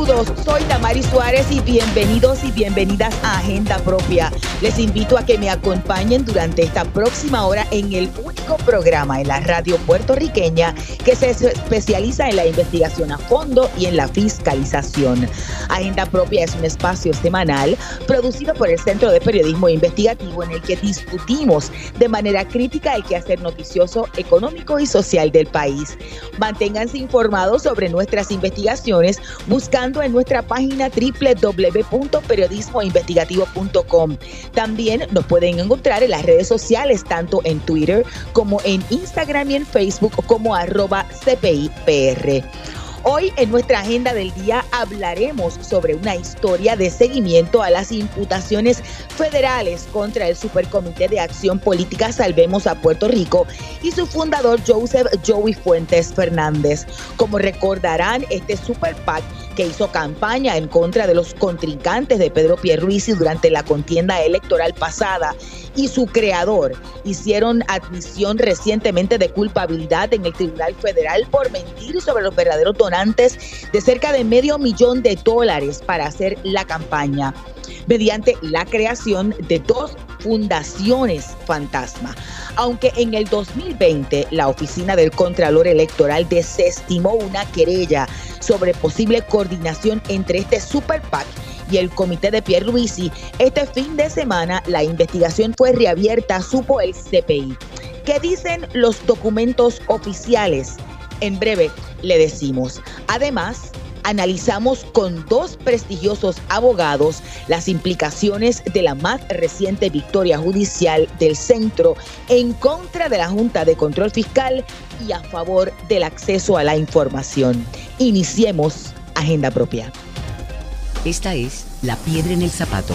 Soy Damari Suárez y bienvenidos y bienvenidas a Agenda Propia. Les invito a que me acompañen durante esta próxima hora en el único programa en la radio puertorriqueña que se especializa en la investigación a fondo y en la fiscalización. Agenda Propia es un espacio semanal producido por el Centro de Periodismo Investigativo en el que discutimos de manera crítica el quehacer noticioso, económico y social del país. Manténganse informados sobre nuestras investigaciones buscando en nuestra página www.periodismoinvestigativo.com. También nos pueden encontrar en las redes sociales, tanto en Twitter como en Instagram y en Facebook como arroba CPIPR. Hoy en nuestra agenda del día hablaremos sobre una historia de seguimiento a las imputaciones federales contra el Supercomité de Acción Política Salvemos a Puerto Rico y su fundador Joseph Joey Fuentes Fernández. Como recordarán, este Super PAC que hizo campaña en contra de los contrincantes de Pedro Pierluisi durante la contienda electoral pasada y su creador hicieron admisión recientemente de culpabilidad en el Tribunal Federal por mentir sobre los verdaderos donantes de cerca de medio millón de dólares para hacer la campaña mediante la creación de dos fundaciones fantasma. Aunque en el 2020 la Oficina del Contralor Electoral desestimó una querella sobre posible coordinación entre este Super PAC y el comité de Pierre Luisi, este fin de semana la investigación fue reabierta, supo el CPI. ¿Qué dicen los documentos oficiales? En breve le decimos. Además, analizamos con dos prestigiosos abogados las implicaciones de la más reciente victoria judicial del centro en contra de la Junta de Control Fiscal y a favor del acceso a la información. Iniciemos Agenda Propia. Esta es La Piedra en el Zapato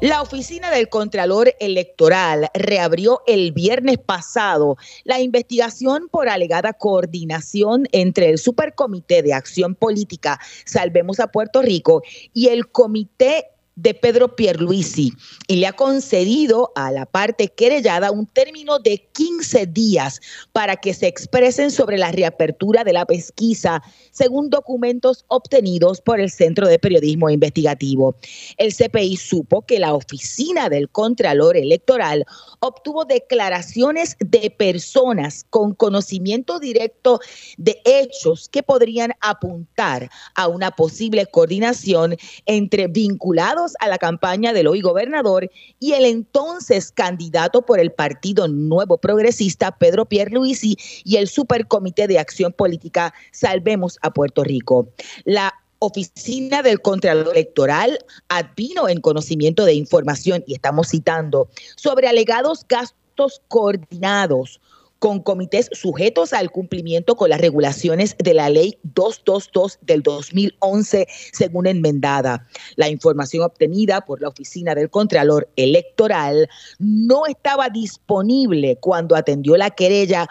La oficina del Contralor Electoral reabrió el viernes pasado la investigación por alegada coordinación entre el Supercomité de Acción Política Salvemos a Puerto Rico y el Comité de Pedro Pierluisi y le ha concedido a la parte querellada un término de 15 días para que se expresen sobre la reapertura de la pesquisa, según documentos obtenidos por el Centro de Periodismo Investigativo. El CPI supo que la oficina del Contralor Electoral obtuvo declaraciones de personas con conocimiento directo de hechos que podrían apuntar a una posible coordinación entre vinculados a la campaña del hoy gobernador y el entonces candidato por el Partido Nuevo Progresista, Pedro Pierluisi, y el Supercomité de Acción Política Salvemos a Puerto Rico. La Oficina del Contralor Electoral advino en conocimiento de información, y estamos citando, sobre alegados gastos coordinados con comités sujetos al cumplimiento con las regulaciones de la ley 222 del 2011, según enmendada. La información obtenida por la Oficina del Contralor Electoral no estaba disponible cuando atendió la querella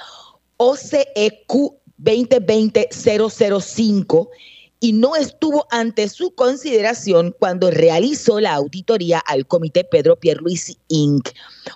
OCEQ 2020-005 y no estuvo ante su consideración cuando realizó la auditoría al comité Pedro Pierluisi Inc.,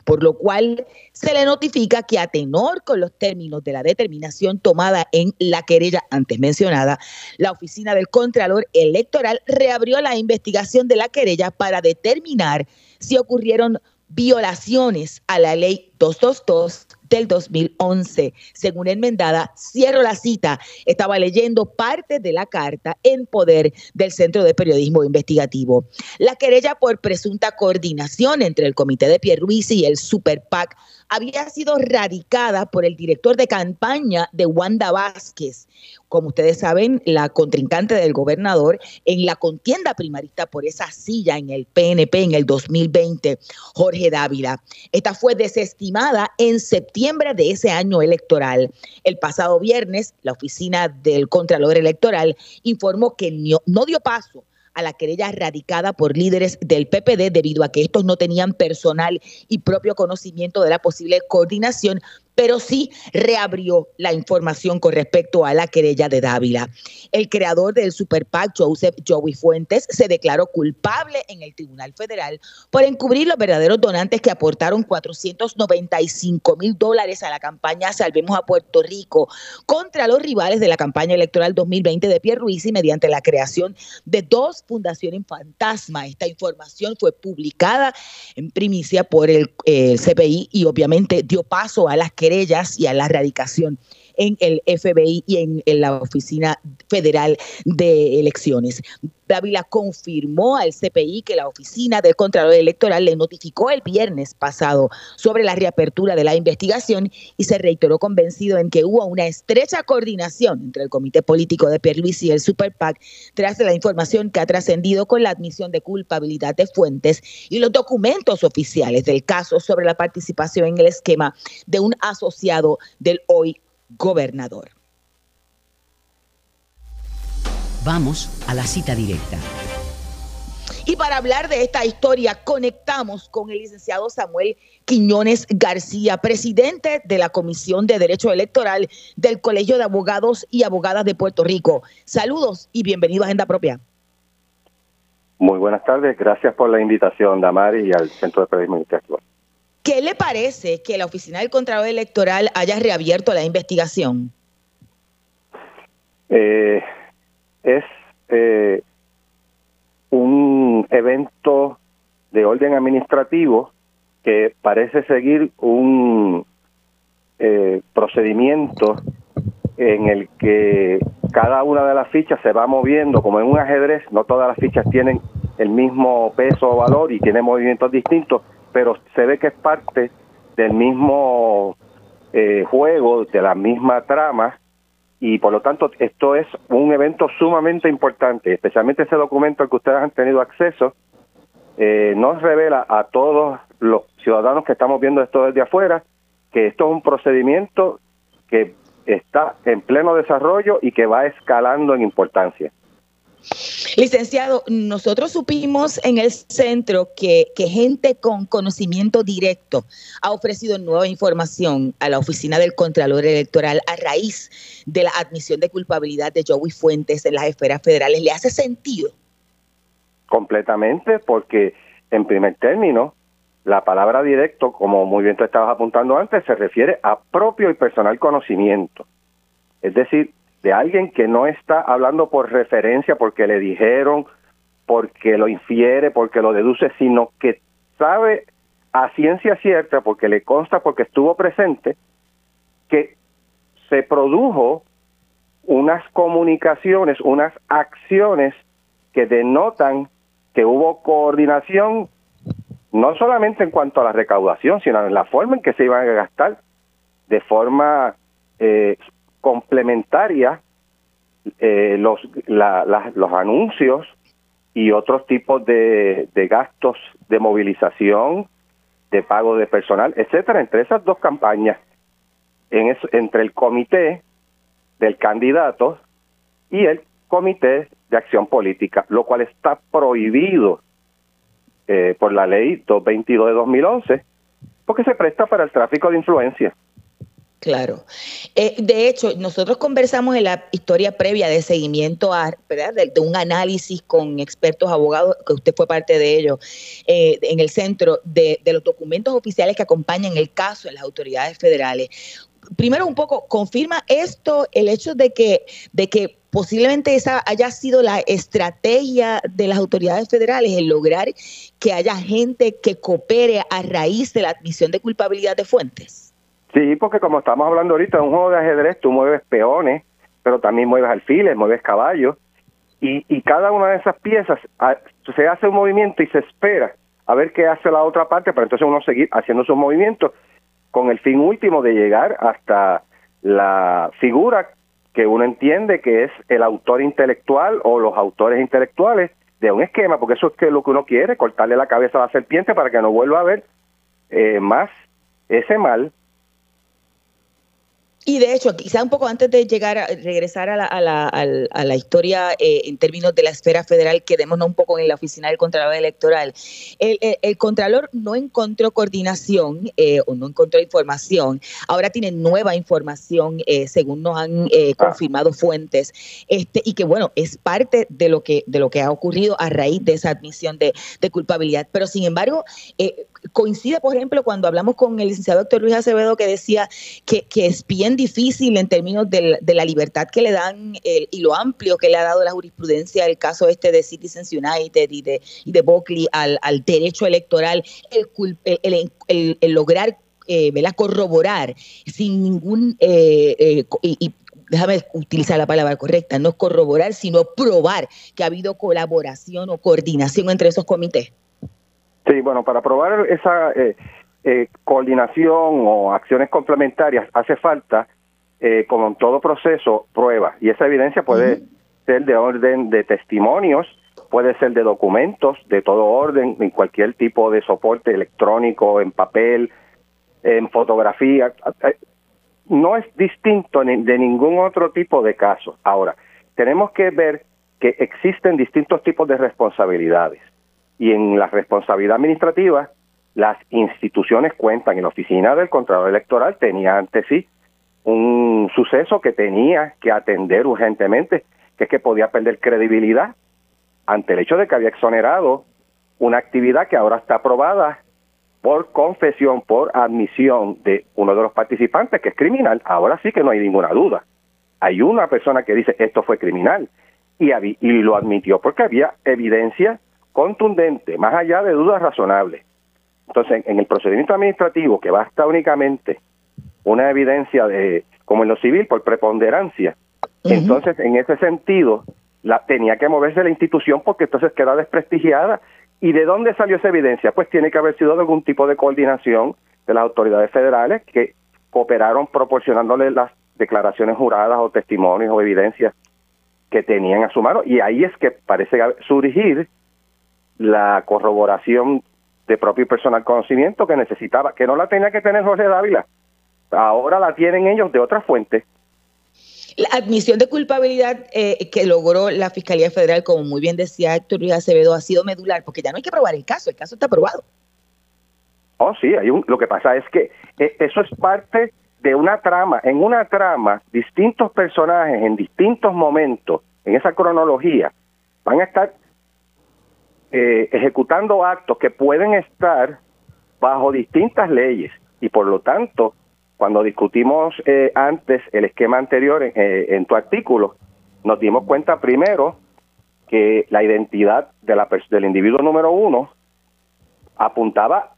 por lo cual se le notifica que a tenor con los términos de la determinación tomada en la querella antes mencionada, la oficina del Contralor Electoral reabrió la investigación de la querella para determinar si ocurrieron violaciones a la ley 222 del 2011. Según enmendada, cierro la cita, estaba leyendo parte de la carta en poder del Centro de Periodismo Investigativo. La querella por presunta coordinación entre el Comité de Pierluisi y el Super PAC había sido radicada por el director de campaña de Wanda Vázquez, como ustedes saben, la contrincante del gobernador en la contienda primarista por esa silla en el PNP en el 2020, Jorge Dávila. Esta fue desestimada en septiembre de ese año electoral. El pasado viernes, la oficina del Contralor Electoral informó que no dio paso a la querella radicada por líderes del PPD debido a que estos no tenían personal y propio conocimiento de la posible coordinación pero sí reabrió la información con respecto a la querella de Dávila. El creador del Super PAC, Joseph Joey Fuentes, se declaró culpable en el Tribunal Federal por encubrir los verdaderos donantes que aportaron 495 mil dólares a la campaña Salvemos a Puerto Rico contra los rivales de la campaña electoral 2020 de Pierre Ruiz y mediante la creación de dos fundaciones fantasma. Esta información fue publicada en primicia por el eh, CPI y obviamente dio paso a las querellas y a la erradicación en el FBI y en, la Oficina Federal de Elecciones. Dávila confirmó al CPI que la Oficina del Contralor Electoral le notificó el viernes pasado sobre la reapertura de la investigación y se reiteró convencido en que hubo una estrecha coordinación entre el Comité Político de Pierluisi y el Super PAC tras la información que ha trascendido con la admisión de culpabilidad de fuentes y los documentos oficiales del caso sobre la participación en el esquema de un asociado del hoy gobernador. Vamos a la cita directa. Y para hablar de esta historia, conectamos con el licenciado Samuel Quiñones García, presidente de la Comisión de Derecho Electoral del Colegio de Abogados y Abogadas de Puerto Rico. Saludos y bienvenido a Agenda Propia. Muy buenas tardes, gracias por la invitación, Damari, y al Centro de Periodismo Intelectual. ¿Qué le parece que la Oficina del Contralor Electoral haya reabierto la investigación? Eh, es eh, un evento de orden administrativo que parece seguir un eh, procedimiento en el que cada una de las fichas se va moviendo como en un ajedrez, no todas las fichas tienen el mismo peso o valor y tienen movimientos distintos, pero se ve que es parte del mismo eh, juego, de la misma trama, y por lo tanto esto es un evento sumamente importante, especialmente ese documento al que ustedes han tenido acceso, eh, nos revela a todos los ciudadanos que estamos viendo esto desde afuera que esto es un procedimiento que está en pleno desarrollo y que va escalando en importancia. Licenciado, nosotros supimos en el centro que, gente con conocimiento directo ha ofrecido nueva información a la oficina del Contralor Electoral a raíz de la admisión de culpabilidad de Joey Fuentes en las esferas federales. ¿Le hace sentido? Completamente, porque en primer término, la palabra directo, como muy bien tú estabas apuntando antes, se refiere a propio y personal conocimiento. Es decir, de alguien que no está hablando por referencia, porque le dijeron, porque lo infiere, porque lo deduce, sino que sabe a ciencia cierta, porque le consta, porque estuvo presente, que se produjo unas comunicaciones, unas acciones que denotan que hubo coordinación no solamente en cuanto a la recaudación, sino en la forma en que se iban a gastar de forma eh, complementaria eh, los, los anuncios y otros tipos de, gastos de movilización, de pago de personal, etcétera, entre esas dos campañas, en entre el comité del candidato y el comité de acción política, lo cual está prohibido eh, por la ley 222 de 2011, porque se presta para el tráfico de influencia. Claro. Eh, de hecho, nosotros conversamos en la historia previa de seguimiento a, De, un análisis con expertos abogados, que usted fue parte de ello, eh, en el centro de, los documentos oficiales que acompañan el caso en las autoridades federales. Primero, un poco, ¿confirma esto el hecho de que, de que posiblemente esa haya sido la estrategia de las autoridades federales, el lograr que haya gente que coopere a raíz de la admisión de culpabilidad de fuentes? Sí, porque como estamos hablando ahorita, en un juego de ajedrez tú mueves peones, pero también mueves alfiles, mueves caballos, y, y cada una de esas piezas ah, se hace un movimiento y se espera a ver qué hace la otra parte, para entonces uno seguir haciendo sus movimientos con el fin último de llegar hasta la figura que uno entiende que es el autor intelectual o los autores intelectuales de un esquema, porque eso es que lo que uno quiere, cortarle la cabeza a la serpiente para que no vuelva a ver eh, más ese mal Y de hecho, quizá un poco antes de llegar a regresar a la, a la, a la historia eh, en términos de la esfera federal, quedémonos un poco en la oficina del Contralor Electoral. El, el, Contralor no encontró coordinación eh, o no encontró información. Ahora tiene nueva información, eh, según nos han ah. confirmado fuentes, este, y que bueno, es parte de lo que, de lo que ha ocurrido a raíz de esa admisión de, de culpabilidad. Pero sin embargo, coincide, por ejemplo, cuando hablamos con el licenciado doctor Luis Acevedo, que decía que, es bien difícil en términos de, la libertad que le dan y lo amplio que le ha dado la jurisprudencia el caso este de Citizens United y de, y Buckley al, derecho electoral, el, el, lograr eh, corroborar sin ningún eh, eh, y, déjame utilizar la palabra correcta, no corroborar, sino probar que ha habido colaboración o coordinación entre esos comités. Sí, bueno, para probar esa eh, eh, coordinación o acciones complementarias hace falta, eh, como en todo proceso, prueba. Y esa evidencia puede ser de orden de testimonios, puede ser de documentos de todo orden, en cualquier tipo de soporte electrónico, en papel, en fotografía. No es distinto de ningún otro tipo de caso. Ahora, tenemos que ver que existen distintos tipos de responsabilidades. Y en la responsabilidad administrativa, las instituciones cuentan. En la oficina del Contralor Electoral tenía ante sí un suceso que tenía que atender urgentemente, que es que podía perder credibilidad ante el hecho de que había exonerado una actividad que ahora está aprobada por confesión, por admisión de uno de los participantes, que es criminal. Ahora sí que no hay ninguna duda. Hay una persona que dice esto fue criminal y, y lo admitió porque había evidencia contundente, más allá de dudas razonables. Entonces, en el procedimiento administrativo, que basta únicamente una evidencia de, como en lo civil, por preponderancia, entonces, en ese sentido, la, tenía que moverse la institución porque entonces queda desprestigiada. ¿Y de dónde salió esa evidencia? Pues tiene que haber sido de algún tipo de coordinación de las autoridades federales que cooperaron proporcionándole las declaraciones juradas o testimonios o evidencias que tenían a su mano. Y ahí es que parece surgir la corroboración de propio y personal conocimiento que necesitaba, que no la tenía que tener José Dávila, ahora la tienen ellos de otra fuente. La admisión de culpabilidad eh, que logró la Fiscalía Federal, como muy bien decía Héctor Luis Acevedo, ha sido medular, porque ya no hay que probar el caso, el caso está aprobado. Oh, sí, hay un, lo que pasa es que eh, eso es parte de una trama. En una trama, distintos personajes en distintos momentos, en esa cronología, van a estar eh, ejecutando actos que pueden estar bajo distintas leyes y por lo tanto, cuando discutimos eh, antes el esquema anterior eh, en tu artículo, nos dimos cuenta primero que la identidad de la, del individuo número uno apuntaba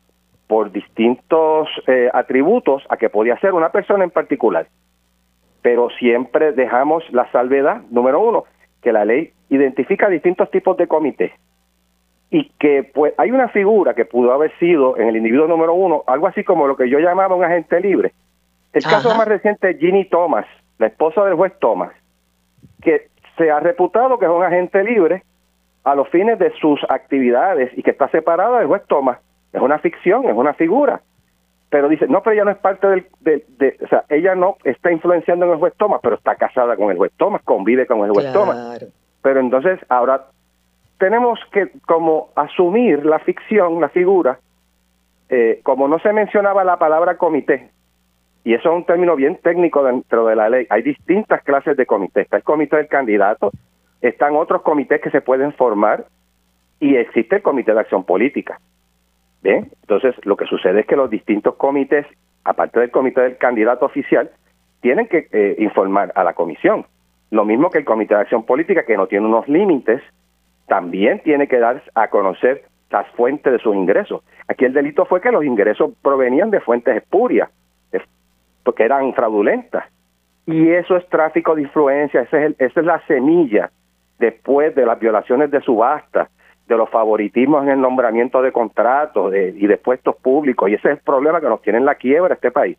por distintos atributos a que podía ser una persona en particular. Pero siempre dejamos la salvedad, número uno, que la ley identifica distintos tipos de comités y que pues hay una figura que pudo haber sido en el individuo número uno, algo así como lo que yo llamaba un agente libre. El caso más reciente es Ginny Thomas, la esposa del juez Thomas, que se ha reputado que es un agente libre a los fines de sus actividades y que está separada del juez Thomas. Es una ficción, es una figura. Pero dice, no, pero ella no es parte del, de, o sea, ella no está influenciando en el juez Thomas, pero está casada con el juez Thomas, convive con el juez Thomas. Pero entonces ahora tenemos que como asumir la ficción, la figura, eh, como no se mencionaba la palabra comité, y eso es un término bien técnico dentro de la ley, hay distintas clases de comité, está el comité del candidato, están otros comités que se pueden formar y existe el comité de acción política. Bien, entonces lo que sucede es que los distintos comités, aparte del comité del candidato oficial, tienen que eh, informar a la comisión. Lo mismo que el comité de acción política, que no tiene unos límites también tiene que dar a conocer las fuentes de sus ingresos. Aquí el delito fue que los ingresos provenían de fuentes espurias, porque eran fraudulentas. Y eso es tráfico de influencia, esa es, la semilla después de las violaciones de subasta, de los favoritismos en el nombramiento de contratos y de puestos públicos. Y ese es el problema que nos tiene en la quiebra este país.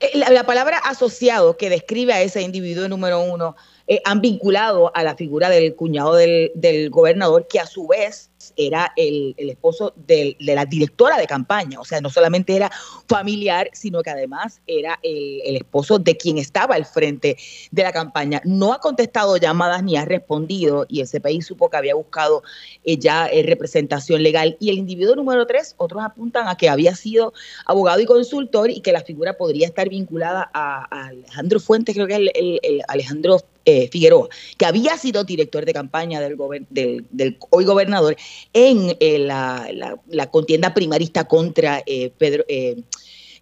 Eh, la, palabra asociado que describe a ese individuo número uno eh, han vinculado a la figura del cuñado del, gobernador, que a su vez era el, esposo de, la directora de campaña, o sea, no solamente era familiar, sino que además era el, esposo de quien estaba al frente de la campaña. No ha contestado llamadas ni ha respondido y el CPI supo que había buscado eh, ya eh, representación legal. Y el individuo número tres, otros apuntan a que había sido abogado y consultor y que la figura podría estar vinculada a, Alejandro Fuentes, creo que es el, Alejandro eh, Figueroa, que había sido director de campaña del, hoy gobernador en eh, la, contienda primarista contra eh, Pedro,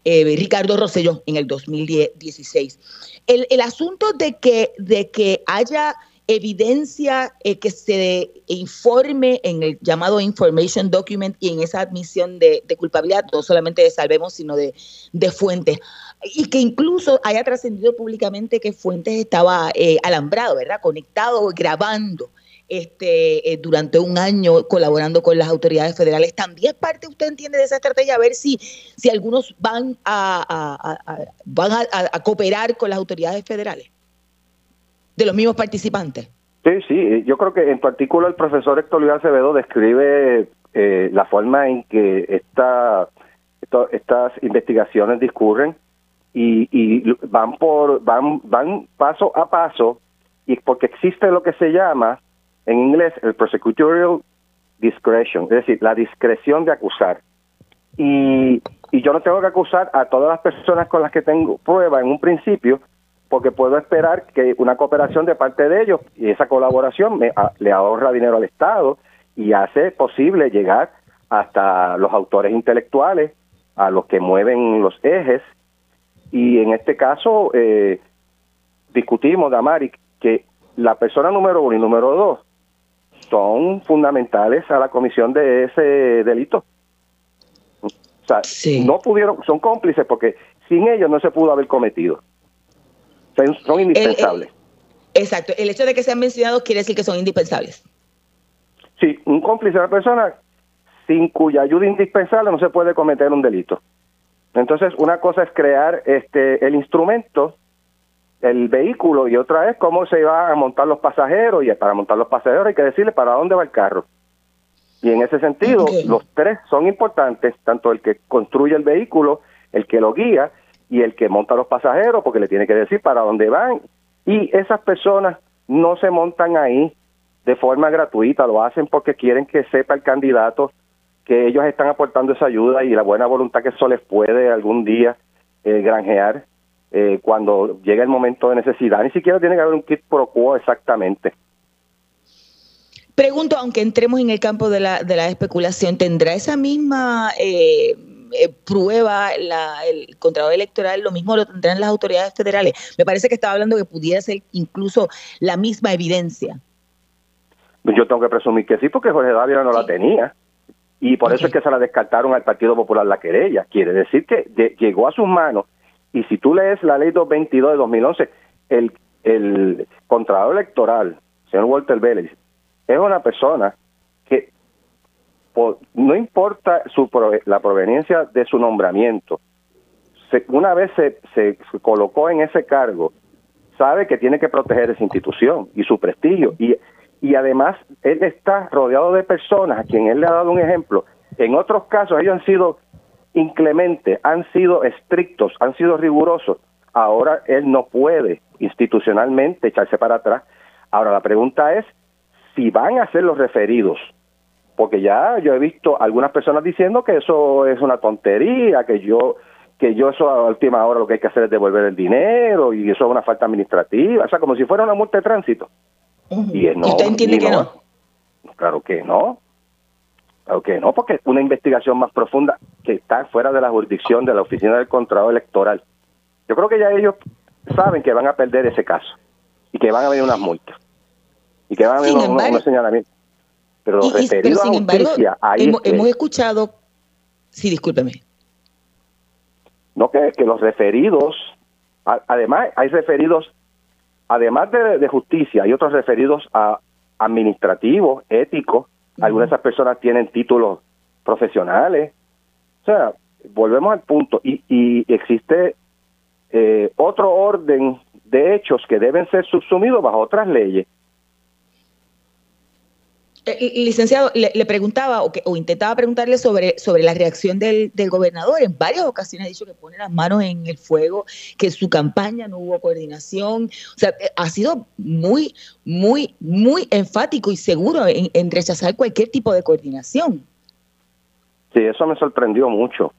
Ricardo Rosselló en el 2016. El, asunto de que, de que haya evidencia que se informe en el llamado information document y en esa admisión de, culpabilidad, no solamente de Salvemos, sino de, de Fuentes y que incluso haya trascendido públicamente que Fuentes estaba eh, alambrado, ¿verdad? Conectado, grabando este, eh, durante un año colaborando con las autoridades federales. También es parte, usted entiende, de esa estrategia, a ver si, si algunos van a, van a, cooperar con las autoridades federales, de los mismos participantes. Sí, sí, yo creo que en tu artículo el profesor Héctor Luis Acevedo describe eh, la forma en que esta, estas investigaciones discurren y, van por van van paso a paso y porque existe lo que se llama en inglés el prosecutorial discretion, es decir, la discreción de acusar. Y, y yo no tengo que acusar a todas las personas con las que tengo prueba en un principio, porque puedo esperar que una cooperación de parte de ellos y esa colaboración me, le ahorra dinero al Estado y hace posible llegar hasta los autores intelectuales, a los que mueven los ejes y en este caso eh, discutimos, Damari, que la persona número uno y número dos son fundamentales a la comisión de ese delito. O sea, no pudieron, son cómplices porque sin ellos no se pudo haber cometido. son indispensables. exacto. El hecho de que sean mencionados quiere decir que son indispensables. Sí, un cómplice es una persona sin cuya ayuda indispensable no se puede cometer un delito. Entonces, una cosa es crear este el instrumento, el vehículo, y otra es cómo se va a montar los pasajeros, y para montar los pasajeros hay que decirle para dónde va el carro. Y en ese sentido, los tres son importantes, tanto el que construye el vehículo, el que lo guía y el que monta los pasajeros, porque le tiene que decir para dónde van. Y esas personas no se montan ahí de forma gratuita, lo hacen porque quieren que sepa el candidato que ellos están aportando esa ayuda y la buena voluntad que eso les puede algún día eh, granjear eh, cuando llegue el momento de necesidad. Ni siquiera tiene que haber un kit pro quo exactamente. Pregunto, aunque entremos en el campo de la, de la especulación, ¿tendrá esa misma eh, prueba la, el contrato electoral? ¿Lo mismo lo tendrán las autoridades federales? Me parece que estaba hablando que pudiera ser incluso la misma evidencia. Yo tengo que presumir que sí, porque Jorge Dávila no la tenía. Y por eso es que se la descartaron al Partido Popular la querella. Quiere decir que llegó a sus manos. Y si tú lees la ley 222 de 2011, el, el Contralor Electoral, señor Walter Vélez, es una persona que no importa su la proveniencia de su nombramiento, una vez se, se colocó en ese cargo, sabe que tiene que proteger esa institución y su prestigio. Y y además él está rodeado de personas a quien él le ha dado un ejemplo. En otros casos ellos han sido inclementes, han sido estrictos, han sido rigurosos. Ahora él no puede institucionalmente echarse para atrás. Ahora la pregunta es si van a ser los referidos, porque ya yo he visto algunas personas diciendo que eso es una tontería, que yo que yo eso a última hora lo que hay que hacer es devolver el dinero y eso es una falta administrativa, o sea, como si fuera una multa de tránsito. Y ¿Usted entiende que no? Claro que no. Claro que no, porque una investigación más profunda que está fuera de la jurisdicción de la Oficina del Contrato Electoral. Yo creo que ya ellos saben que van a perder ese caso y que van a venir unas multas y que van a venir unos, señalamientos. Pero los referidos a justicia, ahí hemos, hemos escuchado... Sí, discúlpeme. No, que, que los referidos, además hay referidos además de, justicia, hay otros referidos a administrativos, éticos. Algunas de esas personas tienen títulos profesionales. O sea, volvemos al punto. Y, y existe eh, otro orden de hechos que deben ser subsumidos bajo otras leyes. Eh, licenciado, le, preguntaba o, que, o, intentaba preguntarle sobre, sobre la reacción del, del, gobernador. En varias ocasiones ha dicho que pone las manos en el fuego, que su campaña no hubo coordinación. O sea, eh, ha sido muy, muy, muy enfático y seguro en, rechazar cualquier tipo de coordinación. Sí, eso me sorprendió mucho.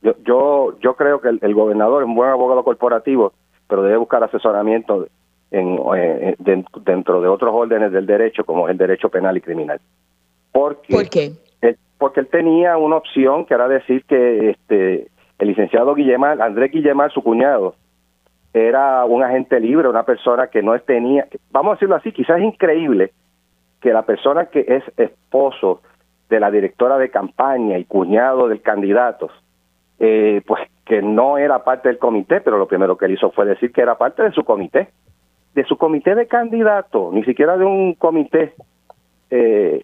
Yo, yo, yo creo que el gobernador es un buen abogado corporativo, pero debe buscar asesoramiento en, eh, dentro de otros órdenes del derecho, como el derecho penal y criminal. Porque, ¿Por qué? Él, porque él tenía una opción que era decir que este el licenciado Guillemar, Andrés Guillemar, su cuñado, era un agente libre, una persona que no tenía, vamos a decirlo así, quizás es increíble que la persona que es esposo de la directora de campaña y cuñado del candidato, eh, pues que no era parte del comité, pero lo primero que él hizo fue decir que era parte de su comité de su comité de candidatos, ni siquiera de un comité eh,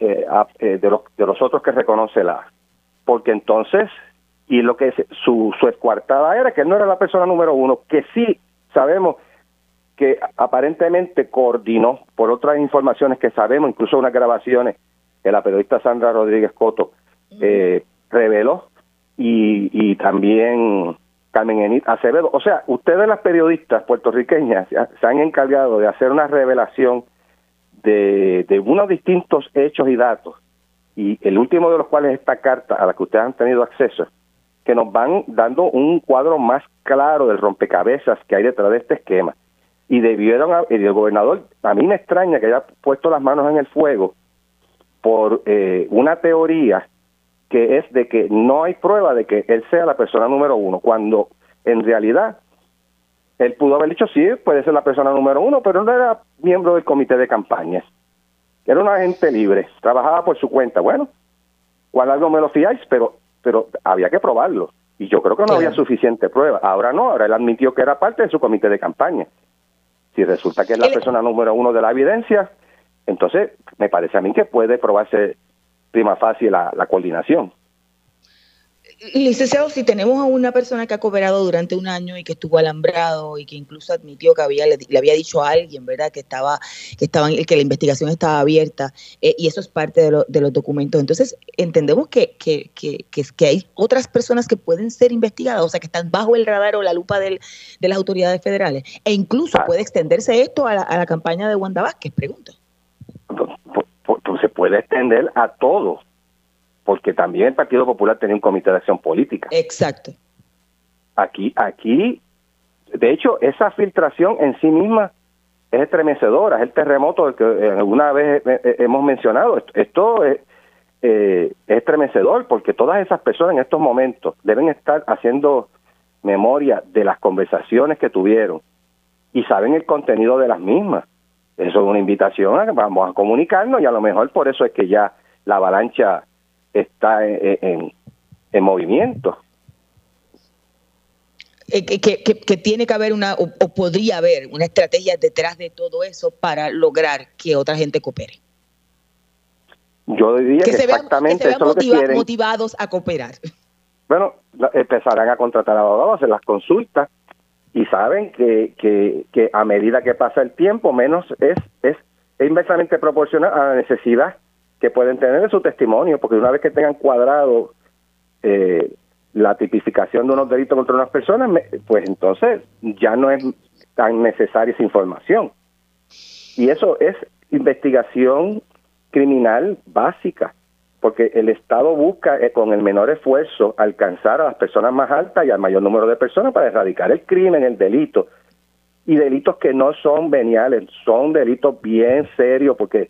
eh, eh, de, los, de los otros que reconoce la. Porque entonces, y lo que su, su escuartada era que él no era la persona número uno, que sí sabemos que aparentemente coordinó, por otras informaciones que sabemos, incluso unas grabaciones que la periodista Sandra Rodríguez Coto reveló, y, y también Carmen Enit Acevedo. O sea, ustedes las periodistas puertorriqueñas se han encargado de hacer una revelación de, unos distintos hechos y datos, y el último de los cuales es esta carta a la que ustedes han tenido acceso, que nos van dando un cuadro más claro del rompecabezas que hay detrás de este esquema. Y debieron, y el gobernador, a mí me extraña que haya puesto las manos en el fuego por eh, una teoría que es de que no hay prueba de que él sea la persona número uno, cuando en realidad él pudo haber dicho sí, puede ser la persona número uno, pero no era miembro del comité de campañas. Era un agente libre, trabajaba por su cuenta. Bueno, cual algo me lo fiáis, pero, pero había que probarlo. Y yo creo que no había suficiente prueba. Ahora no, ahora él admitió que era parte de su comité de campaña. Si resulta que es la persona número uno de la evidencia, entonces me parece a mí que puede probarse prima fácil la, la coordinación. Licenciado, si tenemos a una persona que ha cooperado durante un año y que estuvo alambrado y que incluso admitió que había le, había dicho a alguien, ¿verdad? Que estaba que estaban que la investigación estaba abierta eh, y eso es parte de, de, los documentos. Entonces entendemos que que, que, que, hay otras personas que pueden ser investigadas, o sea, que están bajo el radar o la lupa del, de las autoridades federales e incluso ah. puede extenderse esto a la, a la campaña de Wanda Vázquez, pregunto. Se puede extender a todos porque también el Partido Popular tenía un comité de acción política. Exacto. Aquí, aquí, de hecho, esa filtración en sí misma es estremecedora, es el terremoto que alguna vez hemos mencionado. Esto, es, eh, es estremecedor porque todas esas personas en estos momentos deben estar haciendo memoria de las conversaciones que tuvieron y saben el contenido de las mismas. Eso es una invitación a que vamos a comunicarnos y a lo mejor por eso es que ya la avalancha está en, en, movimiento. Eh, que, que, tiene que haber una, o, podría haber una estrategia detrás de todo eso para lograr que otra gente coopere. Yo diría que, exactamente eso que motivados a cooperar. Bueno, empezarán a contratar abogados, hacer las consultas y saben que, que, a medida que pasa el tiempo, menos es, es inversamente proporcional a la necesidad que pueden tener en su testimonio, porque una vez que tengan cuadrado eh, la tipificación de unos delitos contra unas personas, pues entonces ya no es tan necesaria esa información. Y eso es investigación criminal básica, porque el Estado busca eh, con el menor esfuerzo alcanzar a las personas más altas y al mayor número de personas para erradicar el crimen, el delito, y delitos que no son veniales, son delitos bien serios, porque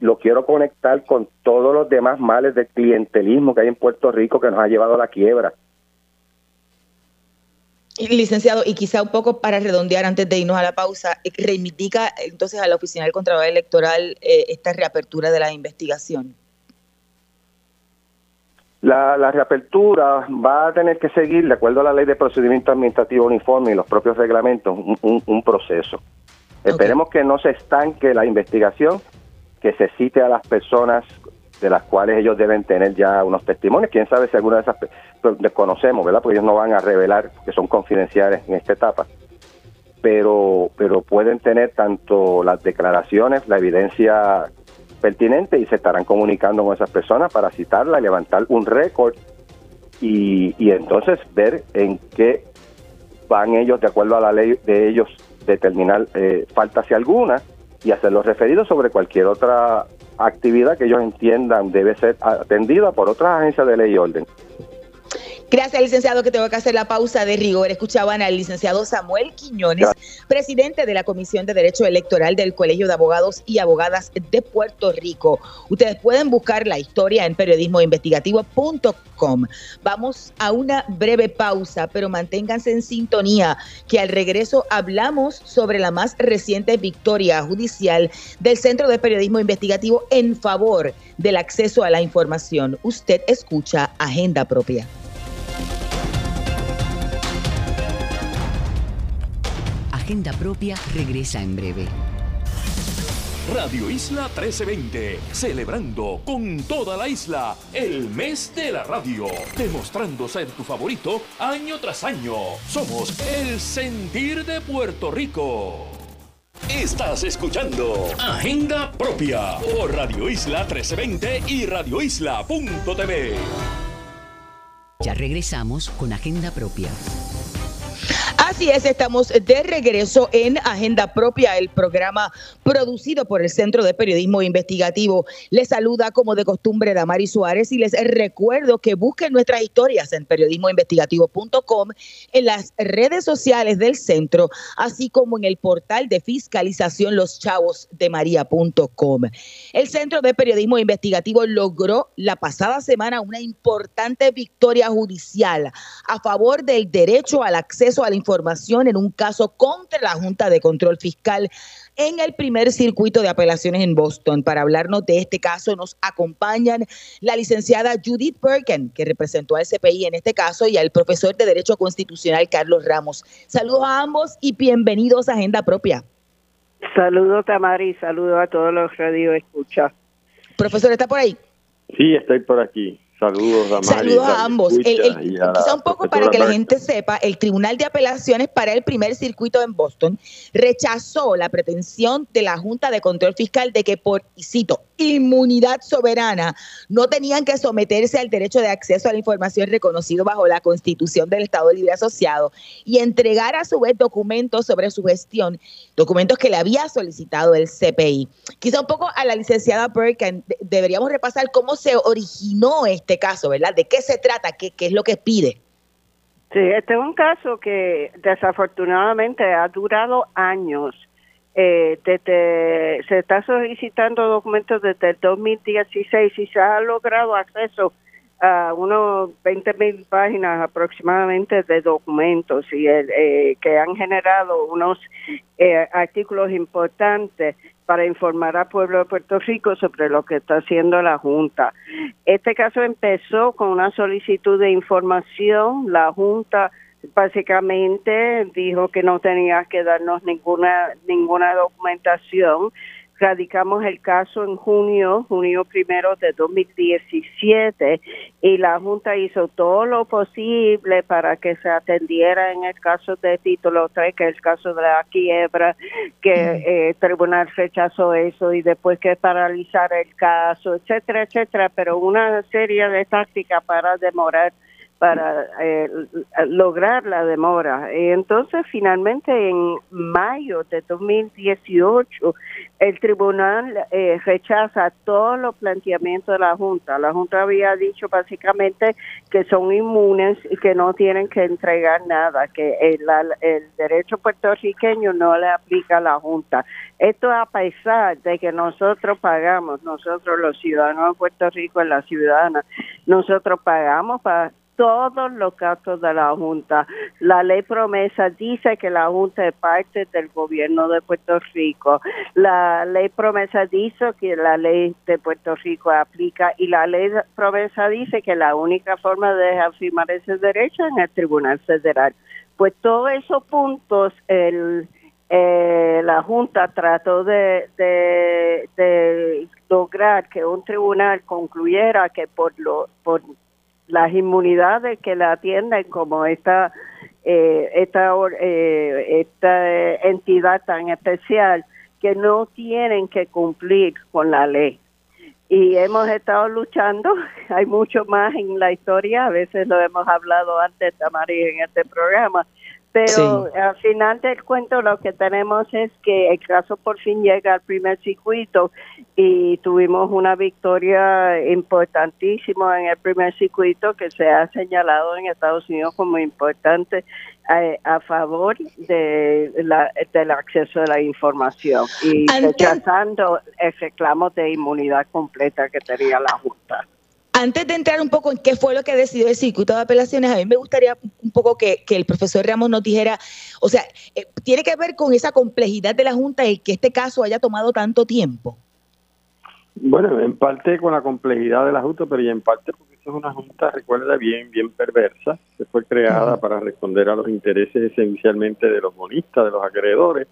lo quiero conectar con todos los demás males del clientelismo que hay en Puerto Rico que nos ha llevado a la quiebra. Licenciado, y quizá un poco para redondear antes de irnos a la pausa, eh, reivindica entonces a la Oficina del Contralor Electoral eh, esta reapertura de la investigación. La, reapertura va a tener que seguir, de acuerdo a la ley de procedimiento administrativo uniforme y los propios reglamentos, un, proceso. Esperemos que no se estanque la investigación que se cite a las personas de las cuales ellos deben tener ya unos testimonios. Quién sabe si alguna de esas desconocemos, ¿verdad? Porque ellos no van a revelar que son confidenciales en esta etapa. Pero, pero pueden tener tanto las declaraciones, la evidencia pertinente y se estarán comunicando con esas personas para citarla, levantar un récord y, y entonces ver en qué van ellos, de acuerdo a la ley de ellos, determinar eh, falta si alguna y hacer los referidos sobre cualquier otra actividad que ellos entiendan debe ser atendida por otras agencias de ley y orden. Gracias, licenciado, que tengo que hacer la pausa de rigor. Escuchaban al licenciado Samuel Quiñones, presidente de la Comisión de Derecho Electoral del Colegio de Abogados y Abogadas de Puerto Rico. Ustedes pueden buscar la historia en periodismoinvestigativo.com. Vamos a una breve pausa, pero manténganse en sintonía, que al regreso hablamos sobre la más reciente victoria judicial del Centro de Periodismo Investigativo en favor del acceso a la información. Usted escucha Agenda Propia. Agenda Propia regresa en breve. Radio Isla 1320, celebrando con toda la isla el mes de la radio, demostrando ser tu favorito año tras año. Somos el sentir de Puerto Rico. Estás escuchando Agenda Propia por Radio Isla 1320 y radioisla.tv. Ya regresamos con Agenda Propia. Así es, estamos de regreso en Agenda Propia, el programa producido por el Centro de Periodismo Investigativo. Les saluda como de costumbre Damari Suárez y les recuerdo que busquen nuestras historias en periodismoinvestigativo.com, en las redes sociales del centro, así como en el portal de fiscalización loschavosdemaria.com. El Centro de Periodismo Investigativo logró la pasada semana una importante victoria judicial a favor del derecho al acceso a la información en un caso contra la Junta de Control Fiscal en el primer circuito de apelaciones en Boston. Para hablarnos de este caso nos acompañan la licenciada Judith Perkin, que representó al CPI en este caso, y al profesor de Derecho Constitucional Carlos Ramos. Saludos a ambos y bienvenidos a Agenda Propia. Saludos, Tamari, saludos a todos los radio escucha. Profesor, ¿está por ahí? Sí, estoy por aquí. Saludos a, Saludos a ambos. quizá un poco para que la gente sepa, el Tribunal de Apelaciones para el primer circuito en Boston rechazó la pretensión de la Junta de Control Fiscal de que por, cito, inmunidad soberana no tenían que someterse al derecho de acceso a la información reconocido bajo la Constitución del Estado Libre Asociado y entregar a su vez documentos sobre su gestión, documentos que le había solicitado el CPI. Quizá un poco a la licenciada Perkin deberíamos repasar cómo se originó este caso, ¿verdad? ¿De qué se trata? ¿Qué, qué es lo que pide? Sí, este es un caso que desafortunadamente ha durado años eh, se está solicitando documentos desde el 2016 y se ha logrado acceso a unos 20 mil páginas aproximadamente de documentos y eh, que han generado unos eh, artículos importantes para informar al pueblo de Puerto Rico sobre lo que está haciendo la Junta. Este caso empezó con una solicitud de información. La Junta básicamente dijo que no tenía que darnos ninguna ninguna documentación. Radicamos el caso en junio, junio primero de 2017, y la Junta hizo todo lo posible para que se atendiera en el caso de título 3, que es el caso de la quiebra, que eh, el tribunal rechazó eso y después que paralizar el caso, etcétera, etcétera, pero una serie de tácticas para demorar para eh, lograr la demora. Entonces, finalmente, en mayo de 2018, el tribunal eh, rechaza todos los planteamientos de la Junta. La Junta había dicho básicamente que son inmunes y que no tienen que entregar nada, que el, el derecho puertorriqueño no le aplica a la Junta. Esto a pesar de que nosotros pagamos, nosotros los ciudadanos de Puerto Rico, las ciudadanas, nosotros pagamos para todos los gastos de la Junta. La ley promesa dice que la Junta es parte del gobierno de Puerto Rico. La ley promesa dice que la ley de Puerto Rico aplica y la ley promesa dice que la única forma de afirmar ese derecho es en el Tribunal Federal. Pues todos esos puntos el eh, la Junta trató de, de, lograr que un tribunal concluyera que por lo por las inmunidades que la atienden como esta eh, esta eh, esta entidad tan especial que no tienen que cumplir con la ley y hemos estado luchando. Hay mucho más en la historia, a veces lo hemos hablado antes, Tamari, en este programa, pero al final del cuento lo que tenemos es que el caso por fin llega al primer circuito y tuvimos una victoria importantísima en el primer circuito que se ha señalado en Estados Unidos como importante eh, a, favor de la, del acceso a la información y rechazando el reclamo de inmunidad completa que tenía la Junta. Antes de entrar un poco en qué fue lo que decidió el circuito de apelaciones, a mí me gustaría un poco que, el profesor Ramos nos dijera, o sea, eh, tiene que ver con esa complejidad de la Junta y que este caso haya tomado tanto tiempo. Bueno, en parte con la complejidad de la Junta, pero y en parte porque es una Junta, recuerda bien, bien perversa, que fue creada para responder a los intereses esencialmente de los bonistas, de los acreedores,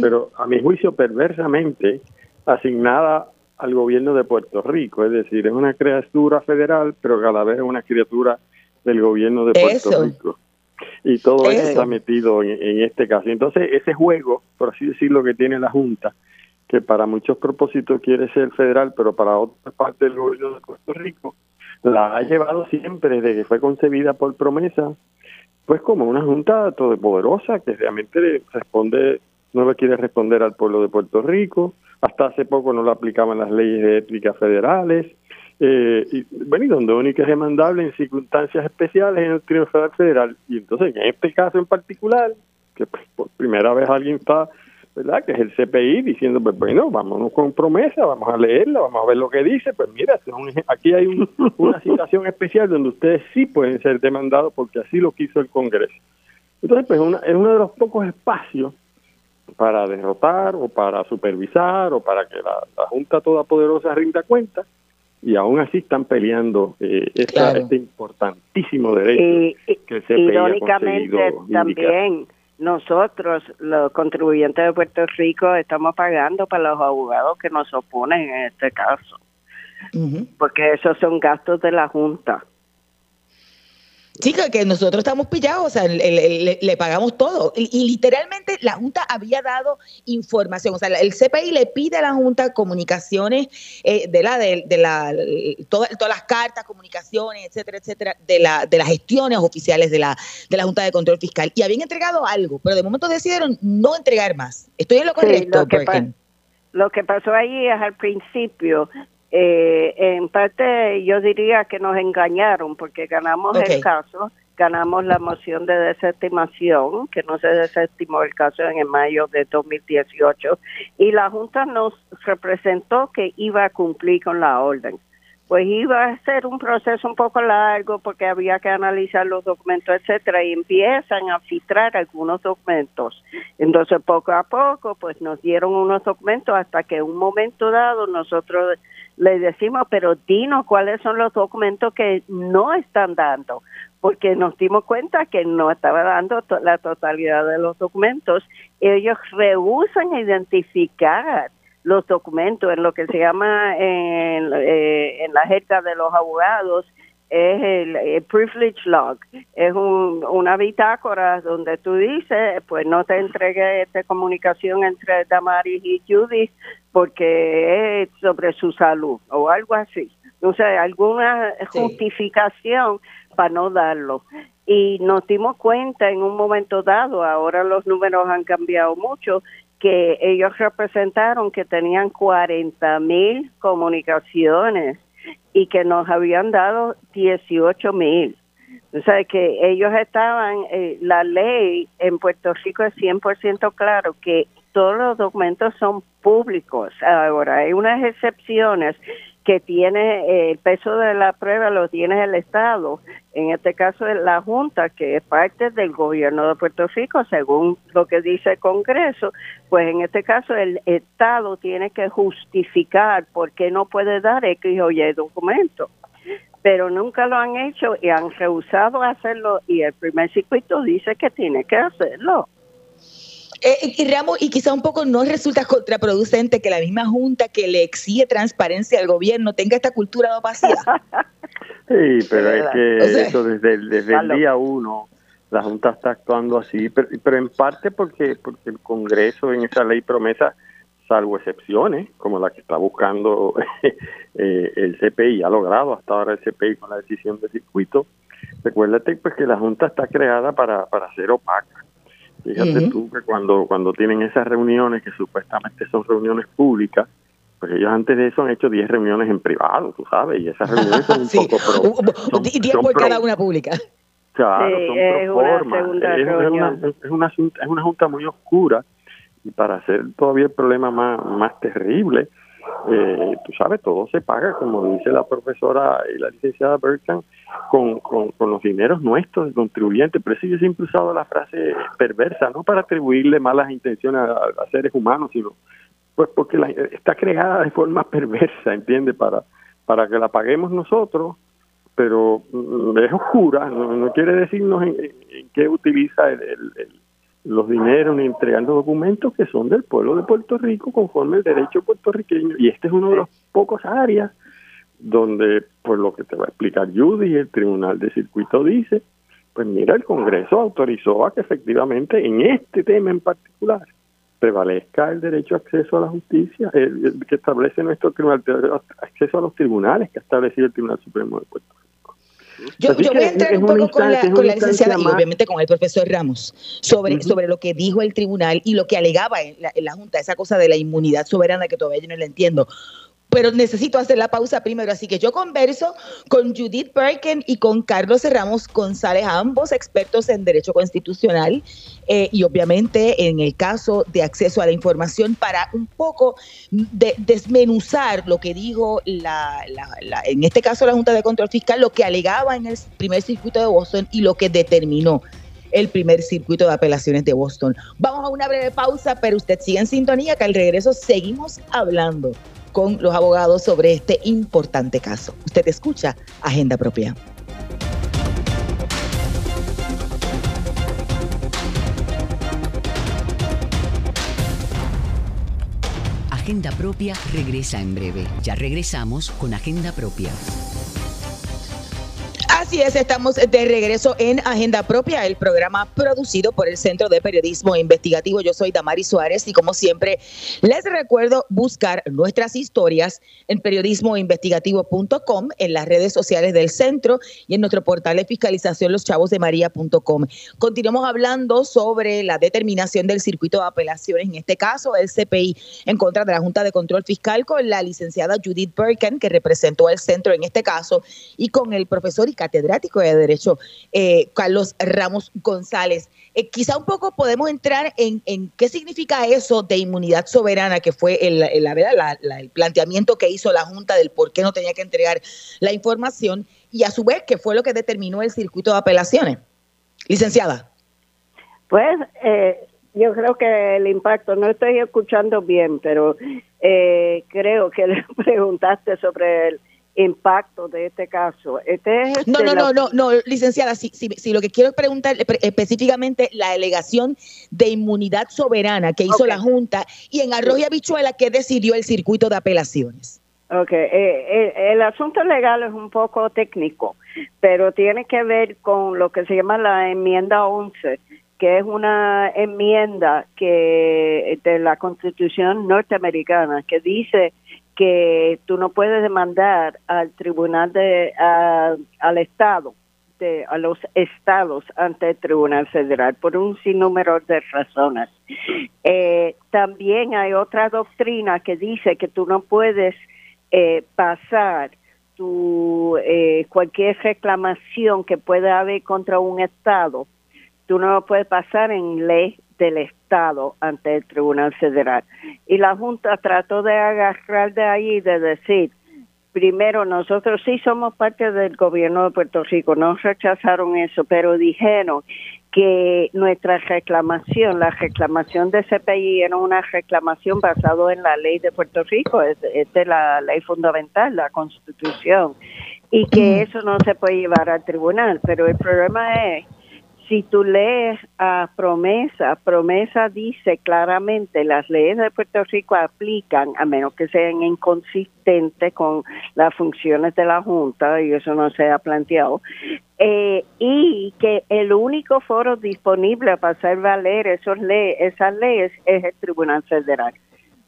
pero a mi juicio perversamente asignada al gobierno de Puerto Rico, es decir, es una criatura federal, pero a la vez es una criatura del gobierno de Puerto Rico. Y todo eso está metido en, este caso. Entonces, ese juego, por así decirlo, que tiene la Junta, que para muchos propósitos quiere ser federal, pero para otra parte del gobierno de Puerto Rico, la ha llevado siempre desde que fue concebida por promesa, pues como una junta todopoderosa que realmente responde, no le quiere responder al pueblo de Puerto Rico, hasta hace poco no lo aplicaban las leyes de ética federales, eh, y bueno, y donde es demandable en circunstancias especiales en el Tribunal Federal. Y entonces, en este caso en particular, que pues, por primera vez alguien está, ¿verdad? Que es el CPI diciendo, pues bueno, vámonos con promesa, vamos a leerla, vamos a ver lo que dice. Pues mira, aquí hay una situación especial donde ustedes sí pueden ser demandados porque así lo quiso el Congreso. Entonces, pues una, es uno de los pocos espacios para derrotar o para supervisar o para que la, Junta Todopoderosa rinda cuenta y aún así están peleando eh, este importantísimo derecho que se Irónicamente también nosotros, los contribuyentes de Puerto Rico, estamos pagando para los abogados que nos oponen en este caso, porque esos son gastos de la Junta. Sí, que nosotros estamos pillados, o sea, le, pagamos todo. Y, literalmente la Junta había dado información, o sea, el CPI le pide a la Junta comunicaciones eh, de la, de, la, todas, todas las cartas, comunicaciones, etcétera, etcétera, de, la, de las gestiones oficiales de la, de la Junta de Control Fiscal. Y habían entregado algo, pero de momento decidieron no entregar más. ¿Estoy en lo correcto, lo, que lo que pasó ahí es al principio eh, en parte yo diría que nos engañaron porque ganamos el caso, ganamos la moción de desestimación, que no se desestimó el caso en el mayo de 2018, y la Junta nos representó que iba a cumplir con la orden pues iba a ser un proceso un poco largo porque había que analizar los documentos, etcétera, y empiezan a filtrar algunos documentos. Entonces, poco a poco, pues nos dieron unos documentos hasta que en un momento dado nosotros le decimos, pero dinos cuáles son los documentos que no están dando, porque nos dimos cuenta que no estaba dando la totalidad de los documentos. Ellos rehusan identificar los documentos, en lo que se llama en, eh, en la jerga de los abogados, es el, privilege log, es un, una bitácora donde tú dices, pues no te entregué esta comunicación entre Damaris y Judy porque es sobre su salud o algo así. O sea, alguna justificación para no darlo. Y nos dimos cuenta en un momento dado, ahora los números han cambiado mucho, que ellos representaron que tenían 40 mil comunicaciones y que nos habían dado 18 mil. O sea, que ellos estaban, eh, la ley en Puerto Rico es 100% claro que todos los documentos son públicos. Ahora, hay unas excepciones que tiene eh, el peso de la prueba lo tiene el Estado, en este caso la Junta, que es parte del gobierno de Puerto Rico, según lo que dice el Congreso, pues en este caso el Estado tiene que justificar por qué no puede dar X o Y documento. Pero nunca lo han hecho y han rehusado hacerlo y el primer circuito dice que tiene que hacerlo. Eh, y Ramos, y quizá un poco no resulta contraproducente que la misma Junta que le exige transparencia al gobierno tenga esta cultura de opacidad. Sí, pero es que eso desde, el, desde el día uno la Junta está actuando así, pero, pero en parte porque, porque el Congreso en esa ley promesa salvo excepciones, como la que está buscando eh, el CPI, ha logrado hasta ahora el CPI con la decisión de circuito. Recuérdate pues que la Junta está creada para, para ser opaca. Fíjate tú que cuando, cuando tienen esas reuniones, que supuestamente son reuniones públicas, pues ellos antes de eso han hecho 10 reuniones en privado, tú sabes, y esas reuniones son un poco pro, 10 por cada una pública. Claro, son es una, es, una, es, una, es una junta muy oscura y para hacer todavía el problema más, más terrible, eh, tú sabes, todo se paga, como dice la profesora y la licenciada Berkan, con, con, los dineros nuestros, del contribuyente. Pero eso yo siempre he usado la frase perversa, no para atribuirle malas intenciones a, seres humanos, sino pues porque está creada de forma perversa, ¿entiendes? Para, para que la paguemos nosotros, pero mm, es oscura, no, quiere decirnos en, qué utiliza el los dineros ni entregando documentos que son del pueblo de Puerto Rico conforme el derecho puertorriqueño. Y este es uno de los pocos áreas donde, por lo que te va a explicar Judy, el Tribunal de Circuito dice, pues mira, el Congreso autorizó a que efectivamente en este tema en particular prevalezca el derecho a acceso a la justicia, el, que establece nuestro tribunal, acceso a los tribunales que ha establecido el Tribunal Supremo de Puerto Rico. Yo, voy a entrar un poco con la, con la licenciada y obviamente con el profesor Ramos. Sobre, sobre lo que dijo el tribunal y lo que alegaba en la, en la Junta, esa cosa de la inmunidad soberana que todavía yo no la entiendo pero necesito hacer la pausa primero. Así que yo converso con Judith Perkin y con Carlos Ramos González, ambos expertos en Derecho Constitucional eh, y obviamente en el caso de acceso a la información para un poco desmenuzar lo que dijo la, en este caso la Junta de Control Fiscal, lo que alegaba en el primer circuito de Boston y lo que determinó el primer circuito de apelaciones de Boston. Vamos a una breve pausa, pero usted sigue en sintonía que al regreso seguimos hablando con los abogados sobre este importante caso. Usted escucha Agenda Propia. Agenda Propia regresa en breve. Ya regresamos con Agenda Propia. Así es, estamos de regreso en Agenda Propia, el programa producido por el Centro de Periodismo Investigativo. Yo soy Damari Suárez y como siempre les recuerdo buscar nuestras historias en periodismoinvestigativo.com, en las redes sociales del centro y en nuestro portal de fiscalización loschavosdemaria.com. Continuamos hablando sobre la determinación del circuito de apelaciones, en este caso el CPI en contra de la Junta de Control Fiscal con la licenciada Judith Birken, que representó al centro en este caso, y con el profesor y catedrático de Derecho, eh, Carlos Ramos González. Eh, quizá un poco podemos entrar en, qué significa eso de inmunidad soberana, que fue el, la, verdad, el planteamiento que hizo la Junta del por qué no tenía que entregar la información y a su vez qué fue lo que determinó el circuito de apelaciones. Licenciada. Pues eh, yo creo que el impacto, no estoy escuchando bien, pero creo que le preguntaste sobre el, impacto de este caso. Este es no, no, no, no, no, licenciada, si, si, lo que quiero preguntar específicamente la alegación de inmunidad soberana que hizo la Junta y en Arroyo Habichuela que decidió el circuito de apelaciones. Ok, eh, eh, el asunto legal es un poco técnico, pero tiene que ver con lo que se llama la enmienda 11, que es una enmienda que de la Constitución norteamericana que dice que tú no puedes demandar al tribunal de al estado de, a los estados ante el tribunal federal por un sinnúmero de razones. Eh, también hay otra doctrina que dice que tú no puedes eh, pasar tu eh, cualquier reclamación que pueda haber contra un estado. Tú no lo puedes pasar en ley del Estado ante el Tribunal Federal. Y la Junta trató de agarrar de ahí y de decir, primero, nosotros sí somos parte del gobierno de Puerto Rico, no rechazaron eso, pero dijeron que nuestra reclamación, la reclamación de CPI era una reclamación basada en la ley de Puerto Rico, es, de la ley fundamental, la Constitución, y que eso no se puede llevar al tribunal. Pero el problema es si tú lees a promesa, promesa dice claramente las leyes de Puerto Rico aplican a menos que sean inconsistentes con las funciones de la Junta y eso no se ha planteado eh, y que el único foro disponible para hacer valer esos leyes, esas leyes es el Tribunal Federal.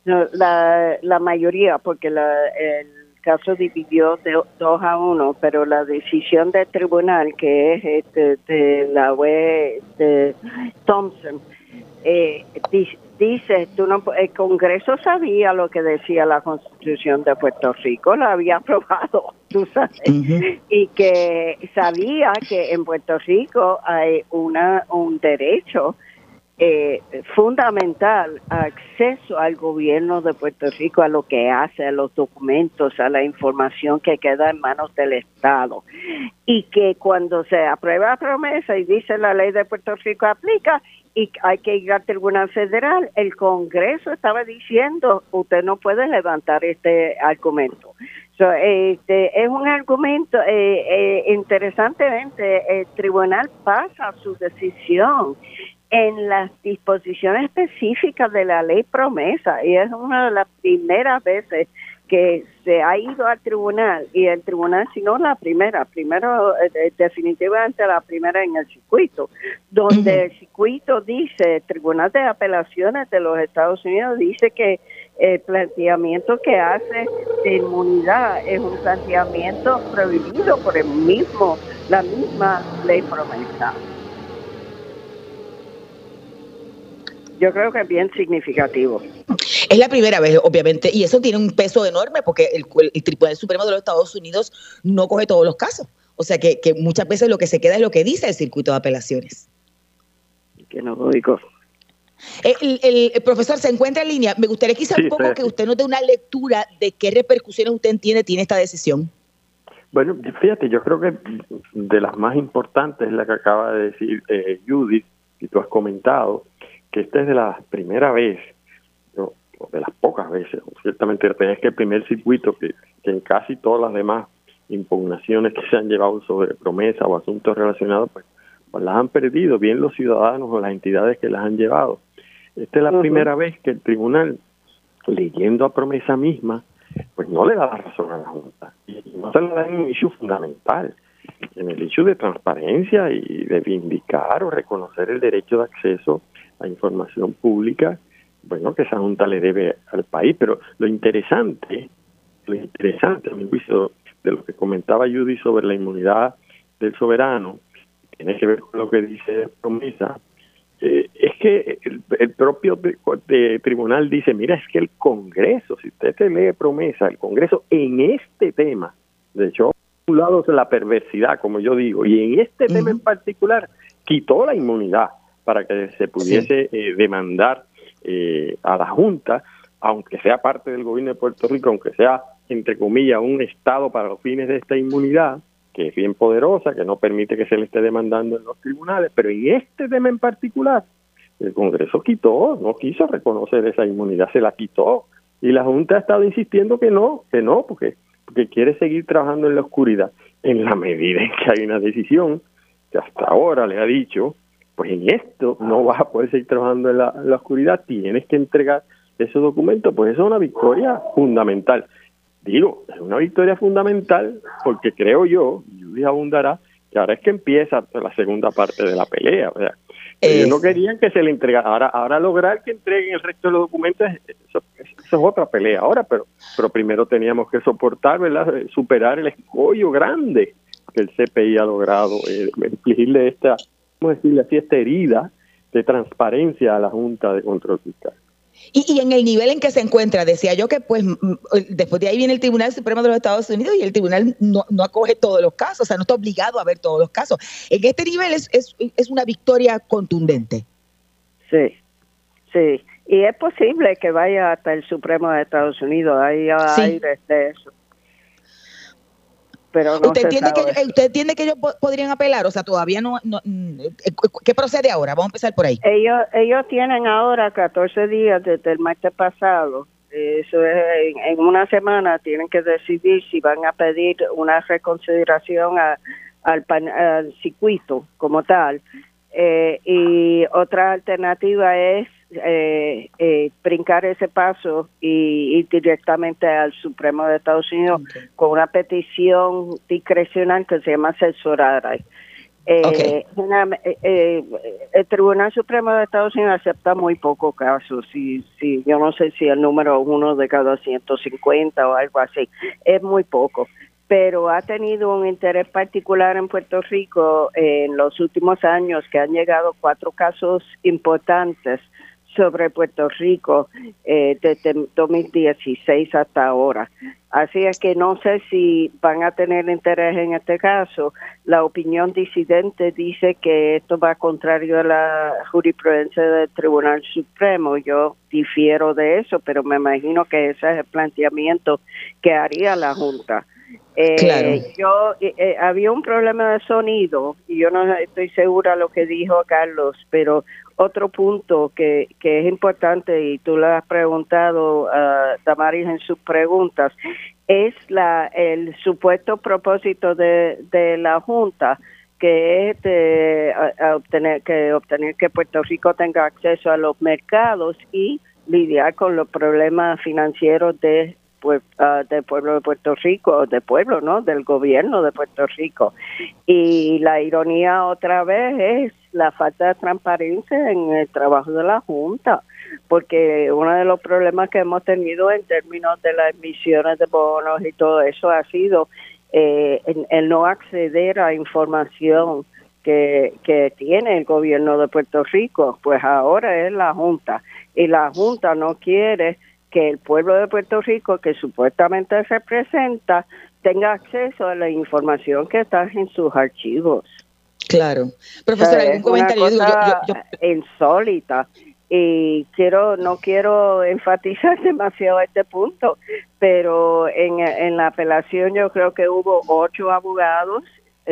la, la mayoría, porque la, el caso dividió de 2 a 1, pero la decisión del tribunal, que es este, de la web de Thompson, eh, dice, tú no, el Congreso sabía lo que decía la Constitución de Puerto Rico, lo había aprobado, tú sabes, y que sabía que en Puerto Rico hay una un derecho eh, fundamental acceso al gobierno de Puerto Rico, a lo que hace, a los documentos, a la información que queda en manos del Estado. Y que cuando se aprueba la promesa y dice la ley de Puerto Rico aplica y hay que ir al Tribunal Federal, el Congreso estaba diciendo, usted no puede levantar este argumento. este, es un argumento, eh, eh, interesantemente, el tribunal pasa su decisión en las disposiciones específicas de la ley promesa y es una de las primeras veces que se ha ido al tribunal y el tribunal, si no la primera, primero eh, definitivamente la primera en el circuito, donde el circuito dice, el Tribunal de Apelaciones de los Estados Unidos dice que el planteamiento que hace de inmunidad es un planteamiento prohibido por el mismo, la misma ley promesa. Yo creo que es bien significativo. Es la primera vez, obviamente, y eso tiene un peso enorme porque el, Tribunal Supremo de los Estados Unidos no coge todos los casos. O sea que, muchas veces lo que se queda es lo que dice el circuito de apelaciones. Que no lo digo. El, profesor se encuentra en línea. Me gustaría quizá un poco que usted nos dé una lectura de qué repercusiones usted entiende tiene esta decisión. Bueno, fíjate, yo creo que de las más importantes es la que acaba de decir eh, Judith, y tú has comentado, que esta es de la primera vez, o de las pocas veces, ciertamente es que el primer circuito que, en casi todas las demás impugnaciones que se han llevado sobre promesa o asuntos relacionados, pues, pues las han perdido, bien los ciudadanos o las entidades que las han llevado. Esta es la primera vez que el tribunal, leyendo a promesa misma, pues no le da la razón a la Junta. Y no se le da en un issue fundamental, en el issue de transparencia y de vindicar o reconocer el derecho de acceso la información pública, bueno, que esa Junta le debe al país. Pero lo interesante, lo interesante, a mi juicio, de lo que comentaba Judy sobre la inmunidad del soberano, tiene que ver con lo que dice promesa, eh, es que el, propio tribunal dice, mira, es que el Congreso, si usted se lee promesa, el Congreso en este tema, de hecho, un lado es la perversidad, como yo digo, y en este tema en particular, quitó la inmunidad para que se pudiese eh, demandar eh, a la Junta, aunque sea parte del gobierno de Puerto Rico, aunque sea, entre comillas, un Estado para los fines de esta inmunidad, que es bien poderosa, que no permite que se le esté demandando en los tribunales, pero en este tema en particular, el Congreso quitó, no quiso reconocer esa inmunidad, se la quitó. Y la Junta ha estado insistiendo que no, que no, porque, porque quiere seguir trabajando en la oscuridad. En la medida en que hay una decisión que hasta ahora le ha dicho pues en esto no vas a poder seguir trabajando en la, oscuridad, tienes que entregar esos documentos, pues eso es una victoria fundamental. Digo, es una victoria fundamental porque creo yo, y abundará, que ahora es que empieza la segunda parte de la pelea. O sea, ellos no querían que se le entregara. Ahora, ahora lograr que entreguen el resto de los documentos, eso, es otra pelea ahora, pero, pero primero teníamos que soportar, ¿verdad? Superar el escollo grande que el CPI ha logrado, eh, infligirle esta vamos decirle así, esta herida de transparencia a la Junta de Control Fiscal. Y, en el nivel en que se encuentra, decía yo que pues después de ahí viene el Tribunal Supremo de los Estados Unidos y el tribunal no, acoge todos los casos, o sea, no está obligado a ver todos los casos. En este nivel es, es, una victoria contundente. Sí, sí. Y es posible que vaya hasta el Supremo de Estados Unidos, ahí hay de eso ¿Usted, entiende que, ellos, ¿Usted entiende que ellos podrían apelar? O sea, todavía no, eh, ¿Qué procede ahora? Vamos a empezar por ahí. Ellos, ellos tienen ahora 14 días desde el martes pasado. Eso es, en, una semana tienen que decidir si van a pedir una reconsideración al, al circuito como tal. Eh, y otra alternativa es eh, eh, brincar ese paso y ir directamente al Supremo de Estados Unidos con una petición discrecional que se llama censurada. Eh, eh, eh, el Tribunal Supremo de Estados Unidos acepta muy pocos casos. Si, si, yo no sé si el número uno de cada 150 o algo así. Es muy poco. Pero ha tenido un interés particular en Puerto Rico en los últimos años que han llegado cuatro casos importantes sobre Puerto Rico eh, desde 2016 hasta ahora. Así es que no sé si van a tener interés en este caso. La opinión disidente dice que esto va contrario a la jurisprudencia del Tribunal Supremo. Yo difiero de eso, pero me imagino que ese es el planteamiento que haría la Junta. Eh, Yo eh, eh, había un problema de sonido y yo no estoy segura lo que dijo Carlos, pero otro punto que, que es importante y tú le has preguntado a Damaris en sus preguntas es la el supuesto propósito de, de la Junta que es de, obtener que obtener que Puerto Rico tenga acceso a los mercados y lidiar con los problemas financieros de pues, del pueblo de Puerto Rico, de pueblo, ¿no? Del gobierno de Puerto Rico. Y la ironía otra vez es la falta de transparencia en el trabajo de la Junta, porque uno de los problemas que hemos tenido en términos de las emisiones de bonos y todo eso ha sido eh, el no acceder a información que tiene el gobierno de Puerto Rico, pues ahora es la Junta y la Junta no quiere que el pueblo de Puerto Rico, que supuestamente representa, tenga acceso a la información que está en sus archivos. Claro. Profesor, ¿algún comentario? insólita. Y quiero, no quiero enfatizar demasiado este punto, pero en, en la apelación yo creo que hubo ocho abogados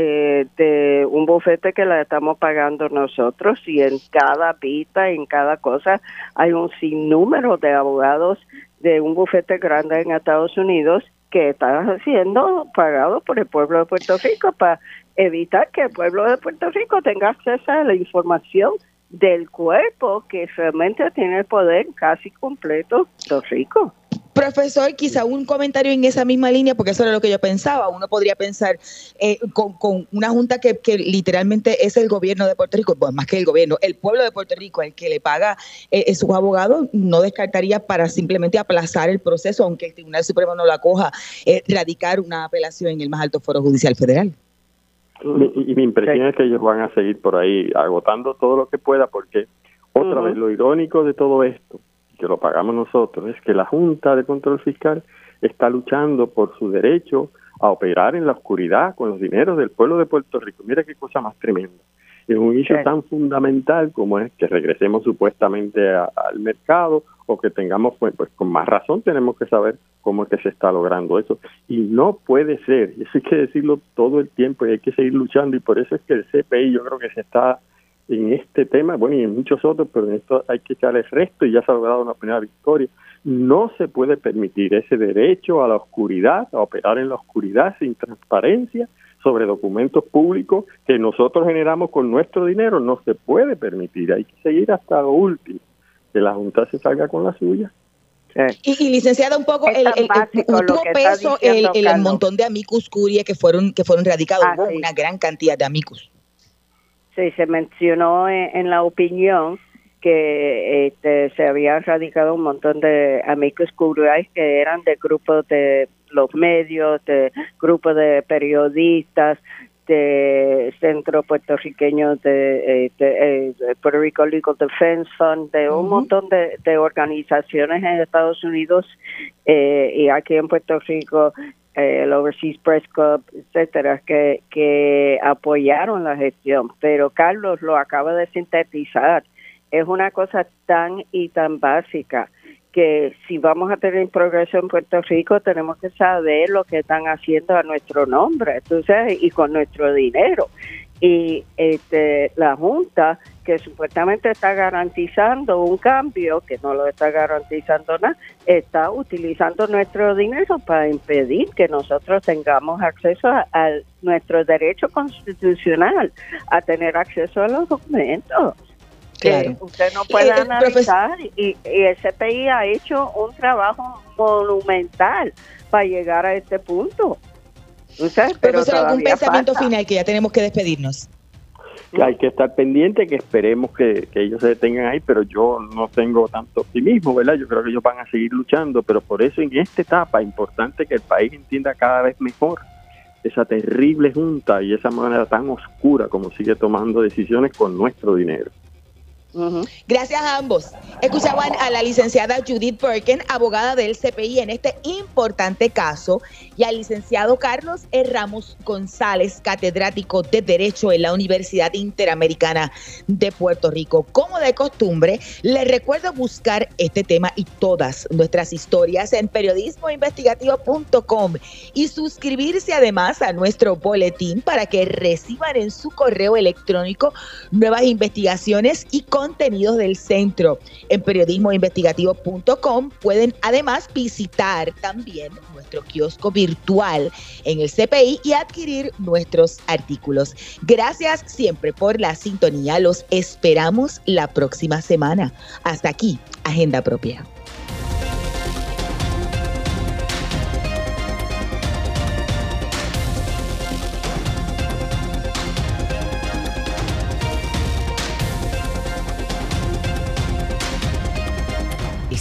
eh, de un bufete que la estamos pagando nosotros y en cada pita, en cada cosa, hay un sinnúmero de abogados de un bufete grande en Estados Unidos que están siendo pagados por el pueblo de Puerto Rico para evitar que el pueblo de Puerto Rico tenga acceso a la información del cuerpo que realmente tiene el poder casi completo Puerto Rico. Profesor, quizá un comentario en esa misma línea, porque eso era lo que yo pensaba. Uno podría pensar eh, con, una junta que, literalmente es el gobierno de Puerto Rico, pues más que el gobierno, el pueblo de Puerto Rico, el que le paga eh, eh sus abogados, no descartaría para simplemente aplazar el proceso, aunque el Tribunal Supremo no lo acoja, eh, radicar una apelación en el más alto foro judicial federal. Y, mi impresión es que ellos van a seguir por ahí agotando todo lo que pueda, porque otra vez lo irónico de todo esto que lo pagamos nosotros, es que la Junta de Control Fiscal está luchando por su derecho a operar en la oscuridad con los dineros del pueblo de Puerto Rico. Mira qué cosa más tremenda. Es un hecho tan fundamental como es que regresemos supuestamente al mercado o que tengamos, pues, pues, con más razón tenemos que saber cómo es que se está logrando eso. Y no puede ser, y eso hay que decirlo todo el tiempo y hay que seguir luchando y por eso es que el CPI yo creo que se está en este tema, bueno, y en muchos otros, pero en esto hay que echar el resto y ya se ha logrado una primera victoria. No se puede permitir ese derecho a la oscuridad, a operar en la oscuridad sin transparencia sobre documentos públicos que nosotros generamos con nuestro dinero. No se puede permitir, hay que seguir hasta lo último, que la Junta se salga con la suya. Y, licenciada, un poco el, el, peso el, el, montón de amicus curie que fueron que fueron radicados, ah, hubo una gran cantidad de amicus. Sí, se mencionó en, la opinión que este, se había radicado un montón de amigos curiae que eran de grupos de los medios, de grupos de periodistas, de centro puertorriqueño de, eh, eh, Puerto Rico Legal Defense Fund, de un montón de, organizaciones en Estados Unidos eh, y aquí en Puerto Rico el Overseas Press Club, etcétera, que, que apoyaron la gestión. Pero Carlos lo acaba de sintetizar. Es una cosa tan y tan básica que si vamos a tener progreso en Puerto Rico tenemos que saber lo que están haciendo a nuestro nombre, entonces y con nuestro dinero y este, la Junta, que supuestamente está garantizando un cambio, que no lo está garantizando nada, está utilizando nuestro dinero para impedir que nosotros tengamos acceso a, nuestro derecho constitucional a tener acceso a los documentos. Que usted no puede eh, analizar y, y el CPI ha hecho un trabajo monumental para llegar a este punto. Profesor, algún pensamiento final que ya tenemos que despedirnos. que hay que estar pendiente, que esperemos que, ellos se detengan ahí, pero yo no tengo tanto optimismo, ¿verdad? Yo creo que ellos van a seguir luchando, pero por eso en esta etapa es importante que el país entienda cada vez mejor esa terrible junta y esa manera tan oscura como sigue tomando decisiones con nuestro dinero. Gracias a ambos. Escuchaban a la licenciada Judith Perkin, abogada del CPI en este importante caso, y al licenciado Carlos E. Ramos González, catedrático de Derecho en la Universidad Interamericana de Puerto Rico. Como de costumbre, les recuerdo buscar este tema y todas nuestras historias en periodismoinvestigativo.com y suscribirse además a nuestro boletín para que reciban en su correo electrónico nuevas investigaciones y contenidos del centro. En periodismoinvestigativo.com pueden además visitar también nuestro kiosco virtual en el CPI y adquirir nuestros artículos. Gracias siempre por la sintonía. Los esperamos la próxima semana. Hasta aquí, Agenda Propia.